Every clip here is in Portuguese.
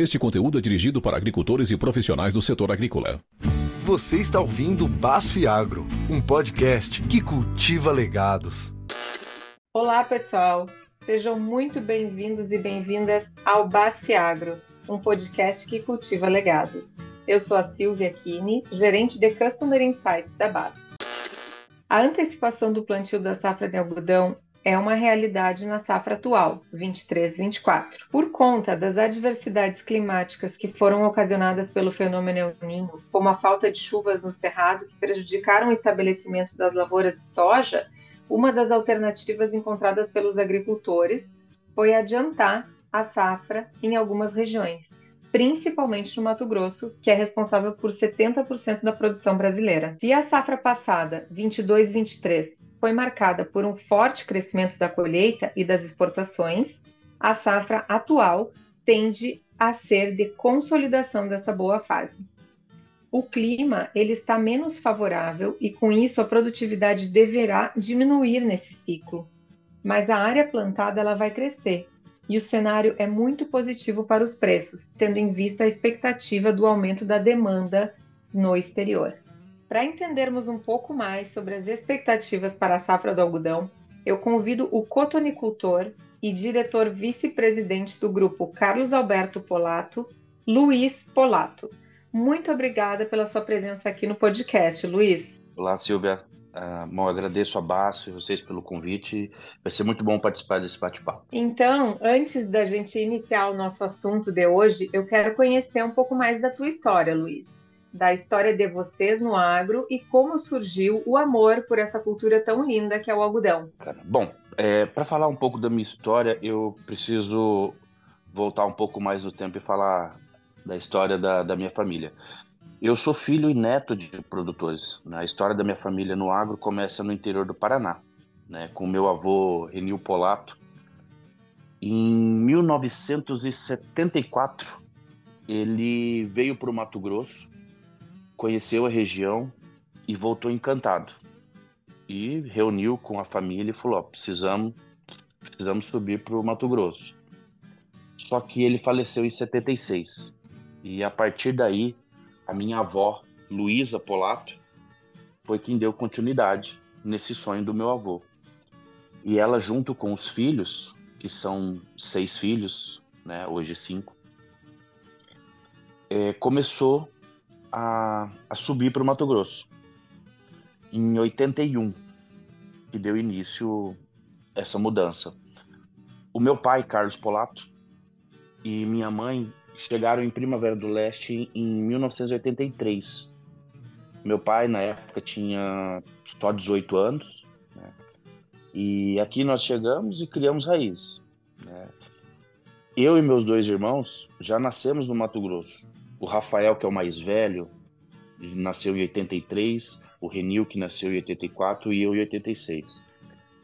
Este conteúdo é dirigido para agricultores e profissionais do setor agrícola. Você está ouvindo Basf Agro, um podcast que cultiva legados. Olá, pessoal. Sejam muito bem-vindos e bem-vindas ao Basf Agro, um podcast que cultiva legados. Eu sou a Silvia Kini, gerente de Customer Insights da BASF. A antecipação do plantio da safra de algodão é uma realidade na safra atual, 23-24. Por conta das adversidades climáticas que foram ocasionadas pelo fenômeno El Niño, como a falta de chuvas no cerrado que prejudicaram o estabelecimento das lavouras de soja, uma das alternativas encontradas pelos agricultores foi adiantar a safra em algumas regiões, principalmente no Mato Grosso, que é responsável por 70% da produção brasileira. Se a safra passada, 22-23, foi marcada por um forte crescimento da colheita e das exportações, a safra atual tende a ser de consolidação dessa boa fase. O clima ele está menos favorável e com isso a produtividade deverá diminuir nesse ciclo. Mas a área plantada ela vai crescer e o cenário é muito positivo para os preços, tendo em vista a expectativa do aumento da demanda no exterior. Para entendermos um pouco mais sobre as expectativas para a safra do algodão, eu convido o cotonicultor e diretor vice-presidente do grupo Carlos Alberto Polato, Luiz Polato. Muito obrigada pela sua presença aqui no podcast, Luiz. Olá, Silvia. Uh, bom, agradeço a Basso e vocês pelo convite. Vai ser muito bom participar desse bate-papo. Então, antes da gente iniciar o nosso assunto de hoje, eu quero conhecer um pouco mais da tua história, Luiz da história de vocês no agro e como surgiu o amor por essa cultura tão linda que é o algodão. Bom, é, para falar um pouco da minha história, eu preciso voltar um pouco mais no tempo e falar da história da, da minha família. Eu sou filho e neto de produtores. Né? A história da minha família no agro começa no interior do Paraná, né? com meu avô Renil Polato. Em 1974, ele veio para o Mato Grosso conheceu a região e voltou encantado. E reuniu com a família e falou: precisamos, precisamos subir para o Mato Grosso. Só que ele faleceu em 76. E a partir daí, a minha avó, Luísa Polato, foi quem deu continuidade nesse sonho do meu avô. E ela, junto com os filhos, que são seis filhos, né, hoje cinco, é, começou a, a subir para o Mato Grosso. Em 81, que deu início essa mudança. O meu pai, Carlos Polato, e minha mãe chegaram em Primavera do Leste em 1983. Meu pai, na época, tinha só 18 anos. Né? E aqui nós chegamos e criamos raízes. Né? Eu e meus dois irmãos já nascemos no Mato Grosso. O Rafael, que é o mais velho, nasceu em 83, o Renil, que nasceu em 84 e eu em 86.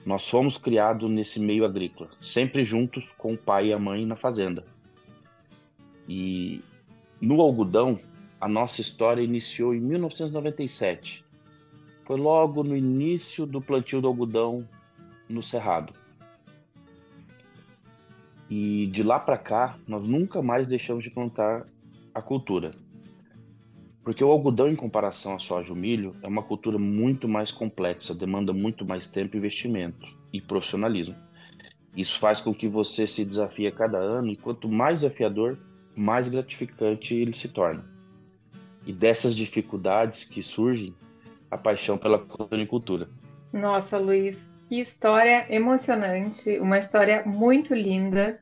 Nós fomos criados nesse meio agrícola, sempre juntos com o pai e a mãe na fazenda. E no algodão, a nossa história iniciou em 1997. Foi logo no início do plantio do algodão no Cerrado. E de lá para cá, nós nunca mais deixamos de plantar a cultura. Porque o algodão, em comparação à soja e milho, é uma cultura muito mais complexa, demanda muito mais tempo, investimento e profissionalismo. Isso faz com que você se desafie a cada ano e quanto mais desafiador, mais gratificante ele se torna. E dessas dificuldades que surgem, a paixão pela cultura. Nossa, Luiz, que história emocionante, uma história muito linda,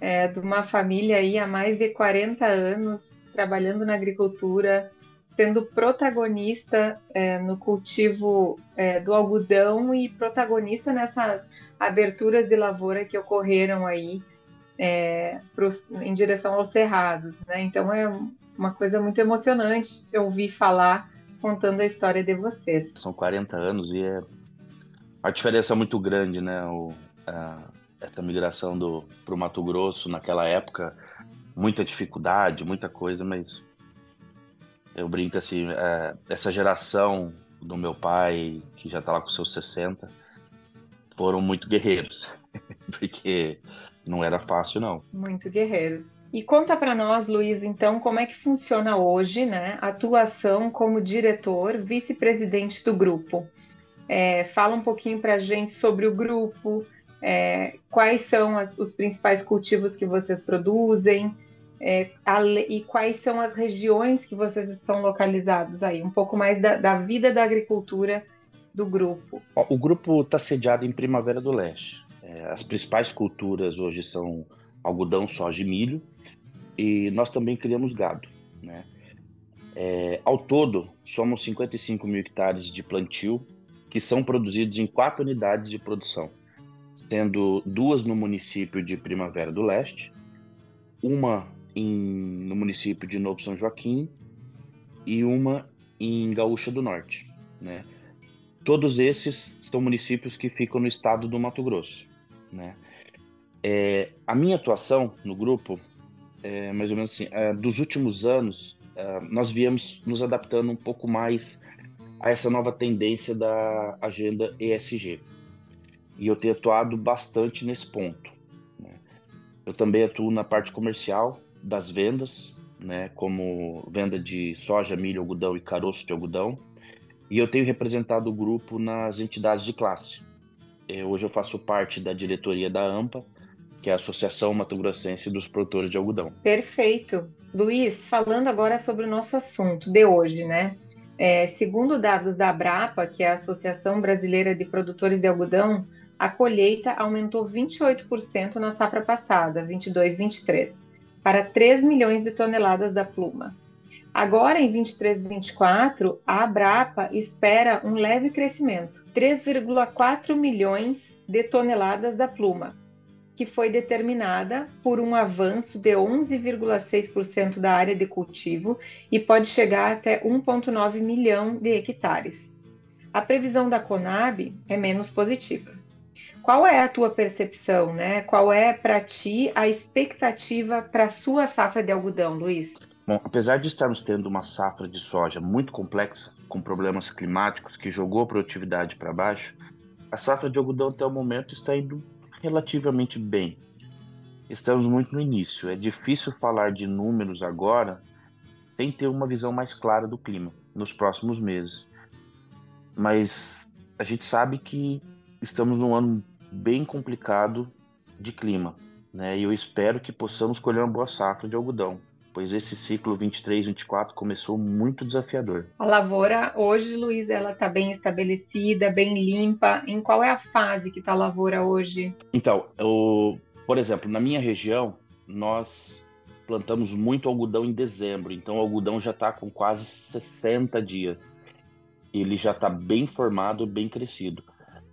é, de uma família aí há mais de 40 anos trabalhando na agricultura, sendo protagonista é, no cultivo é, do algodão e protagonista nessas aberturas de lavoura que ocorreram aí é, em direção aos cerrados. Né? Então é uma coisa muito emocionante ouvir falar contando a história de vocês. São 40 anos e é uma diferença muito grande, né? O, a, essa migração para o Mato Grosso naquela época muita dificuldade, muita coisa, mas eu brinco assim, é, essa geração do meu pai, que já está lá com seus 60, foram muito guerreiros, porque Não era fácil, não. Muito guerreiros. E conta para nós, Luiz, então, como é que funciona hoje, né, a atuação como diretor, vice-presidente do grupo. É, fala um pouquinho para a gente sobre o grupo, é, quais são as, os principais cultivos que vocês produzem é, a, e quais são as regiões que vocês estão localizados aí, um pouco mais da, da vida da agricultura do grupo. O grupo está sediado em Primavera do Leste. É, as principais culturas hoje são algodão, soja e milho, e nós também criamos gado. Né? É, ao todo, somos 55 mil hectares de plantio que são produzidos em quatro unidades de produção, sendo duas no município de Primavera do Leste, uma em, no município de Novo São Joaquim e uma em Gaúcha do Norte. Né? Todos esses são municípios que ficam no estado do Mato Grosso. Né? É, a minha atuação no grupo, é, mais ou menos assim, é, dos últimos anos, é, nós viemos nos adaptando um pouco mais a essa nova tendência da agenda ESG. E eu tenho atuado bastante nesse ponto. Né? Eu também atuo na parte comercial das vendas, né, como venda de soja, milho, algodão e caroço de algodão. E eu tenho representado o grupo nas entidades de classe. É, hoje eu faço parte da diretoria da AMPA, que é a Associação Mato Grossense dos Produtores de Algodão. Perfeito. Luiz, falando agora sobre o nosso assunto de hoje, né? É, segundo dados da Abrapa, que é a Associação Brasileira de Produtores de Algodão, a colheita aumentou 28% na safra passada, 22-23, para 3 milhões de toneladas da pluma. Agora, em 23 24, a Abrapa espera um leve crescimento, 3,4 milhões de toneladas da pluma, que foi determinada por um avanço de 11,6% da área de cultivo e pode chegar até 1,9 milhão de hectares. A previsão da Conab é menos positiva. Qual é a tua percepção, né? Qual é para ti a expectativa para a sua safra de algodão, Luiz? Bom, apesar de estarmos tendo uma safra de soja muito complexa, com problemas climáticos que jogou a produtividade para baixo, a safra de algodão até o momento está indo relativamente bem. Estamos muito no início. É difícil falar de números agora sem ter uma visão mais clara do clima nos próximos meses. Mas a gente sabe que estamos num ano bem complicado de clima, né? E eu espero que possamos colher uma boa safra de algodão, pois esse ciclo 23-24 começou muito desafiador. A lavoura hoje, Luiz, ela está bem estabelecida, bem limpa. Em qual é a fase que está a lavoura hoje? Então, eu, por exemplo, na minha região, nós plantamos muito algodão em dezembro, então o algodão já está com quase 60 dias. Ele já está bem formado, bem crescido.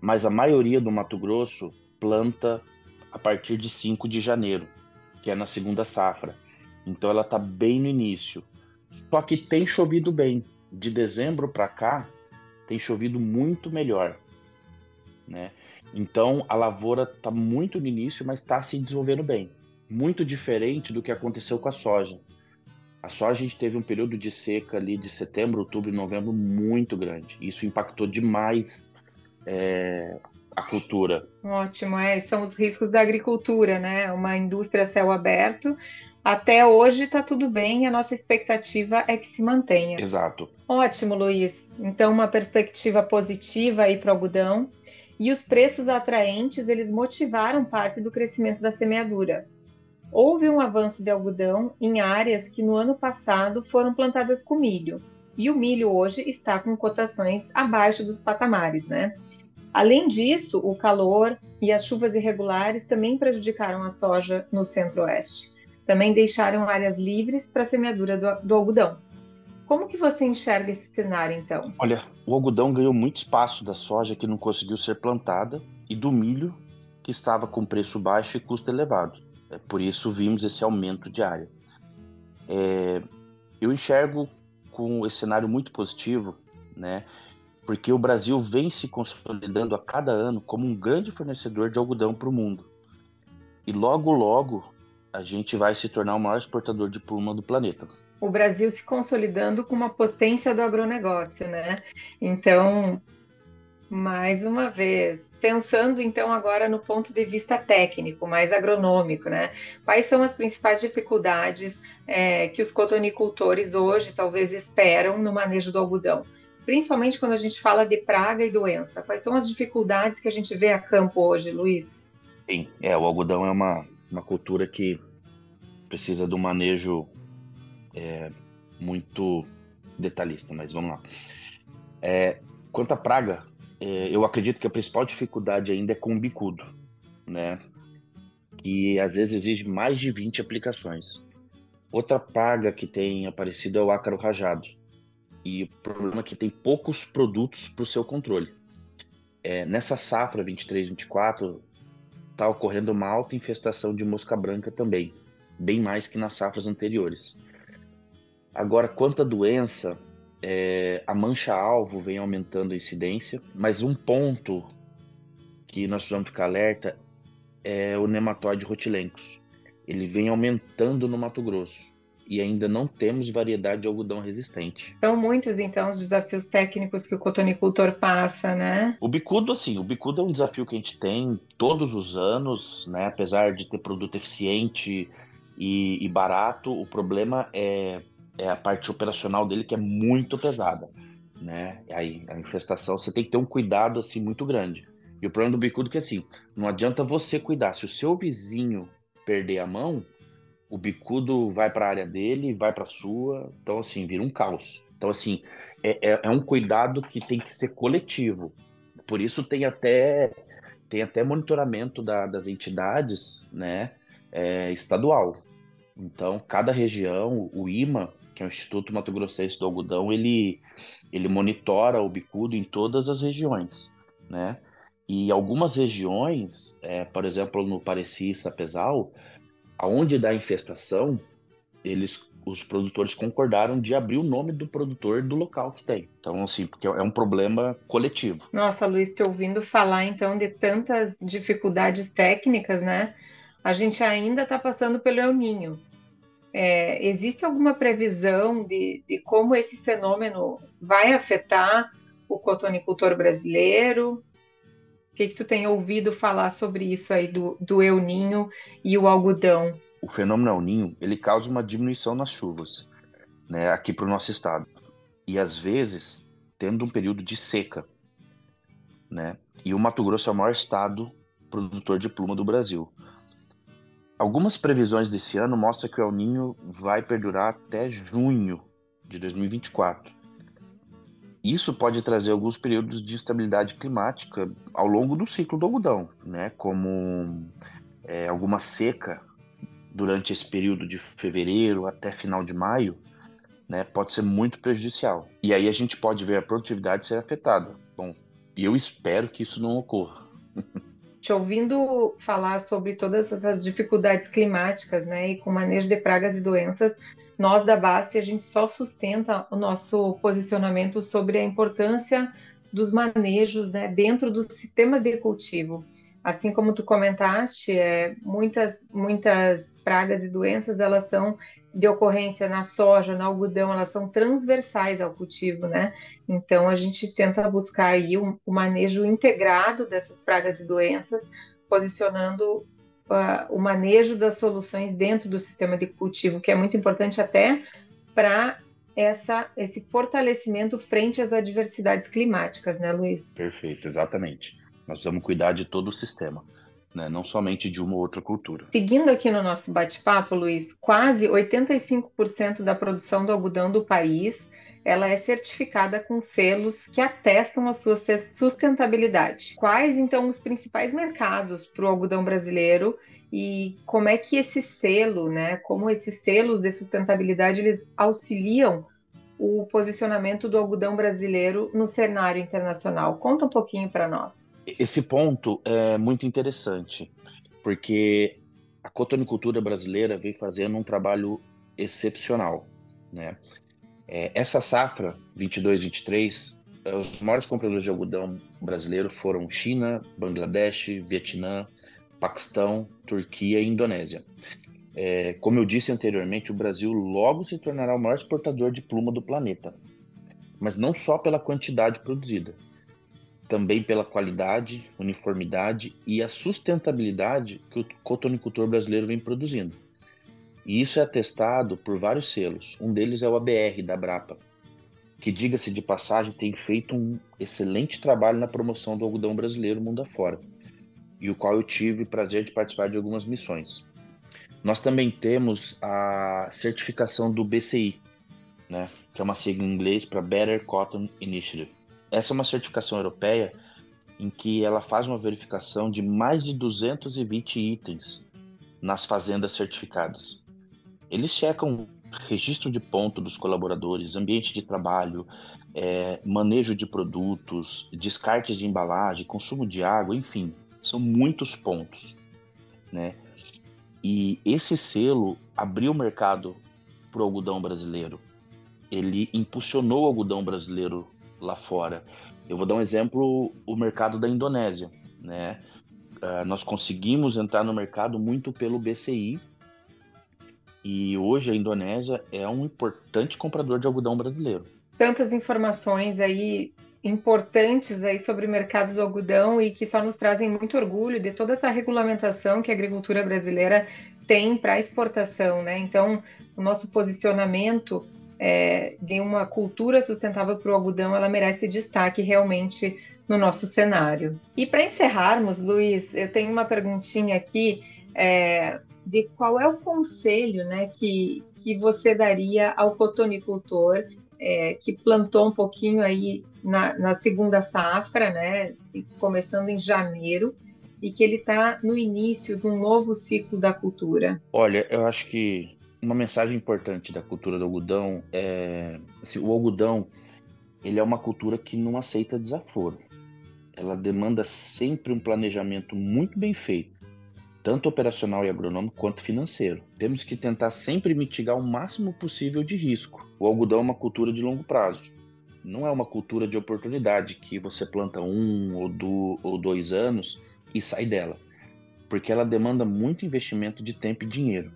Mas a maioria do Mato Grosso planta a partir de 5 de janeiro, que é na segunda safra. Então ela está bem no início. Só que tem chovido bem. De dezembro para cá, tem chovido muito melhor. Né? Então a lavoura está muito no início, mas está se desenvolvendo bem. Muito diferente do que aconteceu com a soja. A soja a gente teve um período de seca ali de setembro, outubro e novembro muito grande. Isso impactou demais é, a cultura. Ótimo, é, são os riscos da agricultura, né? Uma indústria a céu aberto até hoje está tudo bem e a nossa expectativa é que se mantenha. Exato. Ótimo, Luiz. Então, uma perspectiva positiva aí para o algodão. E os preços atraentes, eles motivaram parte do crescimento da semeadura. Houve um avanço de algodão em áreas que no ano passado foram plantadas com milho. E o milho hoje está com cotações abaixo dos patamares, né? Além disso, o calor e as chuvas irregulares também prejudicaram a soja no centro-oeste. Também deixaram áreas livres para a semeadura do, do algodão. Como que você enxerga esse cenário, então? Olha, o algodão ganhou muito espaço da soja que não conseguiu ser plantada e do milho que estava com preço baixo e custo elevado. É, por isso vimos esse aumento de área. É, eu enxergo com esse cenário muito positivo, né? Porque o Brasil vem se consolidando a cada ano como um grande fornecedor de algodão para o mundo. E logo, logo, a gente vai se tornar o maior exportador de pluma do planeta. O Brasil se consolidando com uma potência do agronegócio, né? Então, Mais uma vez, pensando então agora no ponto de vista técnico, mais agronômico, né? Quais são as principais dificuldades é, que os cotonicultores hoje talvez esperam no manejo do algodão? Principalmente quando a gente fala de praga e doença. Quais são as dificuldades que a gente vê a campo hoje, Luiz? Sim, é, o algodão é uma, uma cultura que precisa de um manejo é, muito detalhista, mas vamos lá. É, quanto à praga, é, eu acredito que a principal dificuldade ainda é com o bicudo, né? E às vezes exige mais de 20 aplicações. Outra praga que tem aparecido é o ácaro rajado. E o problema é que tem poucos produtos para o seu controle. É, nessa safra 23-24, está ocorrendo uma alta infestação de mosca branca também, bem mais que nas safras anteriores. Agora, quanto à doença, é, a mancha-alvo vem aumentando a incidência, mas um ponto que nós precisamos ficar alerta é o nematóide rotilencos. Ele vem aumentando no Mato Grosso e ainda não temos variedade de algodão resistente. São muitos, então, os desafios técnicos que o cotonicultor passa, né? O bicudo, assim, o bicudo é um desafio que a gente tem todos os anos, né? Apesar de ter produto eficiente e, e barato, o problema é é a parte operacional dele que é muito pesada, né? Aí a infestação você tem que ter um cuidado assim muito grande. E o problema do bicudo é que assim, não adianta você cuidar. Se o seu vizinho perder a mão, o bicudo vai para a área dele, vai para a sua, então assim vira um caos. Então assim é, é, é, um cuidado que tem que ser coletivo. Por isso tem até tem até monitoramento da, das entidades, né? É, estadual. Então cada região, o IMA que é o Instituto Mato Grossense do Algodão, ele, ele monitora o bicudo em todas as regiões, né? E algumas regiões, é, por exemplo, no Pareci e Sapezal, aonde dá infestação, eles, os produtores concordaram de abrir o nome do produtor do local que tem. Então, assim, porque é um problema coletivo. Nossa, Luiz, te ouvindo falar então de tantas dificuldades técnicas, né? A gente ainda está passando pelo El Ninho. É, existe alguma previsão de, de, como esse fenômeno vai afetar o cotonicultor brasileiro? O que, que tu tem ouvido falar sobre isso aí do, do El Ninho e o algodão? O fenômeno El Ninho, ele causa uma diminuição nas chuvas, né, aqui para o nosso estado. E às vezes, tendo um período de seca, né? E o Mato Grosso é o maior estado produtor de pluma do Brasil. Algumas previsões desse ano mostram que o El Ninho vai perdurar até junho de 2024. Isso pode trazer alguns períodos de instabilidade climática ao longo do ciclo do algodão, né? como é, alguma seca durante esse período de fevereiro até final de maio, né, pode ser muito prejudicial. E aí a gente pode ver a produtividade ser afetada. Bom, eu espero que isso não ocorra. te ouvindo falar sobre todas essas dificuldades climáticas, né, e com manejo de pragas e doenças, nós da BASF a gente só sustenta o nosso posicionamento sobre a importância dos manejos, né, dentro do sistema de cultivo. Assim como tu comentaste, é, muitas muitas pragas e doenças elas são de ocorrência na soja, no algodão, elas são transversais ao cultivo, né? Então a gente tenta buscar aí o um, um manejo integrado dessas pragas e doenças, posicionando uh, o manejo das soluções dentro do sistema de cultivo, que é muito importante até para essa esse fortalecimento frente às adversidades climáticas, né, Luiz? Perfeito, exatamente. Nós precisamos cuidar de todo o sistema né? não somente de uma ou outra cultura. Seguindo aqui no nosso bate-papo, Luiz, quase 85% da produção do algodão do país ela é certificada com selos que atestam a sua sustentabilidade. Quais então os principais mercados para o algodão brasileiro e como é que esse selo, né, como esses selos de sustentabilidade eles auxiliam o posicionamento do algodão brasileiro no cenário internacional? Conta um pouquinho para nós. Esse ponto é muito interessante, porque a cotonicultura brasileira vem fazendo um trabalho excepcional, né? É, essa safra 22-23, é, os maiores compradores de algodão brasileiro foram China, Bangladesh, Vietnã, Paquistão, Turquia e Indonésia. É, como eu disse anteriormente, o Brasil logo se tornará o maior exportador de pluma do planeta, mas não só pela quantidade produzida, também pela qualidade, uniformidade e a sustentabilidade que o cotonicultor brasileiro vem produzindo. E isso é atestado por vários selos. Um deles é o ABR da Brapa, que, diga-se de passagem, tem feito um excelente trabalho na promoção do algodão brasileiro mundo afora, e o qual eu tive o prazer de participar de algumas missões. Nós também temos a certificação do BCI, né, que é uma sigla em inglês para Better Cotton Initiative. Essa é uma certificação europeia em que ela faz uma verificação de mais de 220 itens nas fazendas certificadas. Eles checam registro de ponto dos colaboradores, ambiente de trabalho, é, manejo de produtos, descartes de embalagem, consumo de água, enfim, são muitos pontos, né? E esse selo abriu o mercado para o algodão brasileiro. Ele impulsionou o algodão brasileiro lá fora. Eu vou dar um exemplo, o mercado da Indonésia, né? Uh, nós conseguimos entrar no mercado muito pelo BCI, e hoje a Indonésia é um importante comprador de algodão brasileiro. Tantas informações aí importantes aí sobre o mercado do algodão e que só nos trazem muito orgulho de toda essa regulamentação que a agricultura brasileira tem para exportação, né? Então, o nosso posicionamento é, de uma cultura sustentável para o algodão, ela merece destaque realmente no nosso cenário. E para encerrarmos, Luiz, eu tenho uma perguntinha aqui. É, de qual é o conselho né, que, que você daria ao cotonicultor é, que plantou um pouquinho aí na, na, segunda safra, né, começando em janeiro, e que ele está no início de um novo ciclo da cultura? Olha, eu acho que uma mensagem importante da cultura do algodão é assim, o algodão ele é uma cultura que não aceita desaforo. Ela demanda sempre um planejamento muito bem feito tanto operacional e agronômico quanto financeiro. Temos que tentar sempre mitigar o máximo possível de risco. O algodão é uma cultura de longo prazo. Não é uma cultura de oportunidade que você planta um ou, do, ou dois anos e sai dela, porque ela demanda muito investimento de tempo e dinheiro.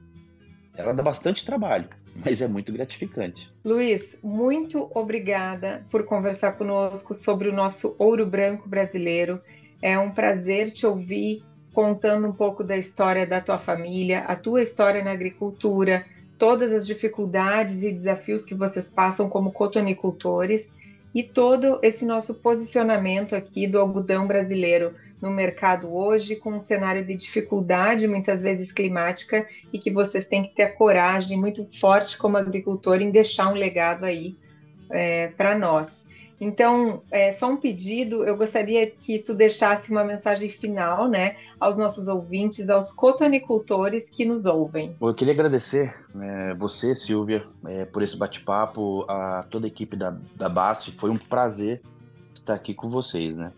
Ela dá bastante trabalho, mas é muito gratificante. Luiz, muito obrigada por conversar conosco sobre o nosso ouro branco brasileiro. É um prazer te ouvir contando um pouco da história da tua família, a tua história na agricultura, todas as dificuldades e desafios que vocês passam como cotonicultores e todo esse nosso posicionamento aqui do algodão brasileiro no mercado hoje, com um cenário de dificuldade, muitas vezes climática, e que vocês têm que ter a coragem muito forte como agricultor em deixar um legado aí é, para nós. Então, é, só um pedido, eu gostaria que tu deixasse uma mensagem final, né, aos nossos ouvintes, aos cotonicultores que nos ouvem. Eu queria agradecer é, você, Silvia, é, por esse bate-papo, a toda a equipe da, da BASF, foi um prazer estar aqui com vocês, né.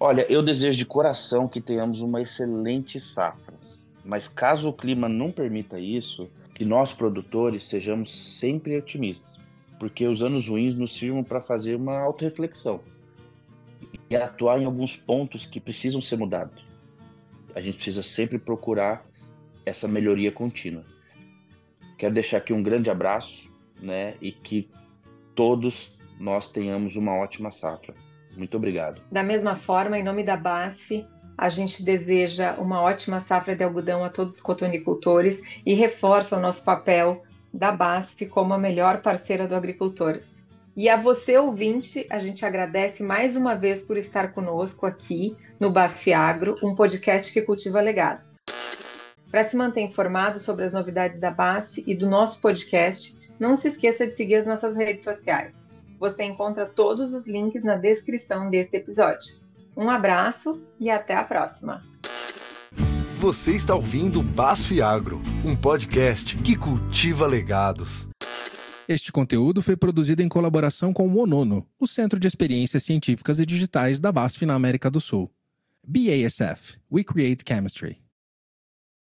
Olha, eu desejo de coração que tenhamos uma excelente safra, mas caso o clima não permita isso, que nós produtores sejamos sempre otimistas porque os anos ruins nos sirvam para fazer uma autorreflexão e atuar em alguns pontos que precisam ser mudados. A gente precisa sempre procurar essa melhoria contínua. Quero deixar aqui um grande abraço, né, e que todos nós tenhamos uma ótima safra. Muito obrigado. Da mesma forma, em nome da BASF, a gente deseja uma ótima safra de algodão a todos os cotonicultores e reforça o nosso papel da BASF como a melhor parceira do agricultor. E a você, ouvinte, a gente agradece mais uma vez por estar conosco aqui no BASF Agro, um podcast que cultiva legados. Para se manter informado sobre as novidades da BASF e do nosso podcast, não se esqueça de seguir as nossas redes sociais. Você encontra todos os links na descrição deste episódio. Um abraço e até a próxima! Você está ouvindo Basf Agro, um podcast que cultiva legados. Este conteúdo foi produzido em colaboração com o ONONO, o Centro de Experiências Científicas e Digitais da BASF na América do Sul. BASF, We Create Chemistry.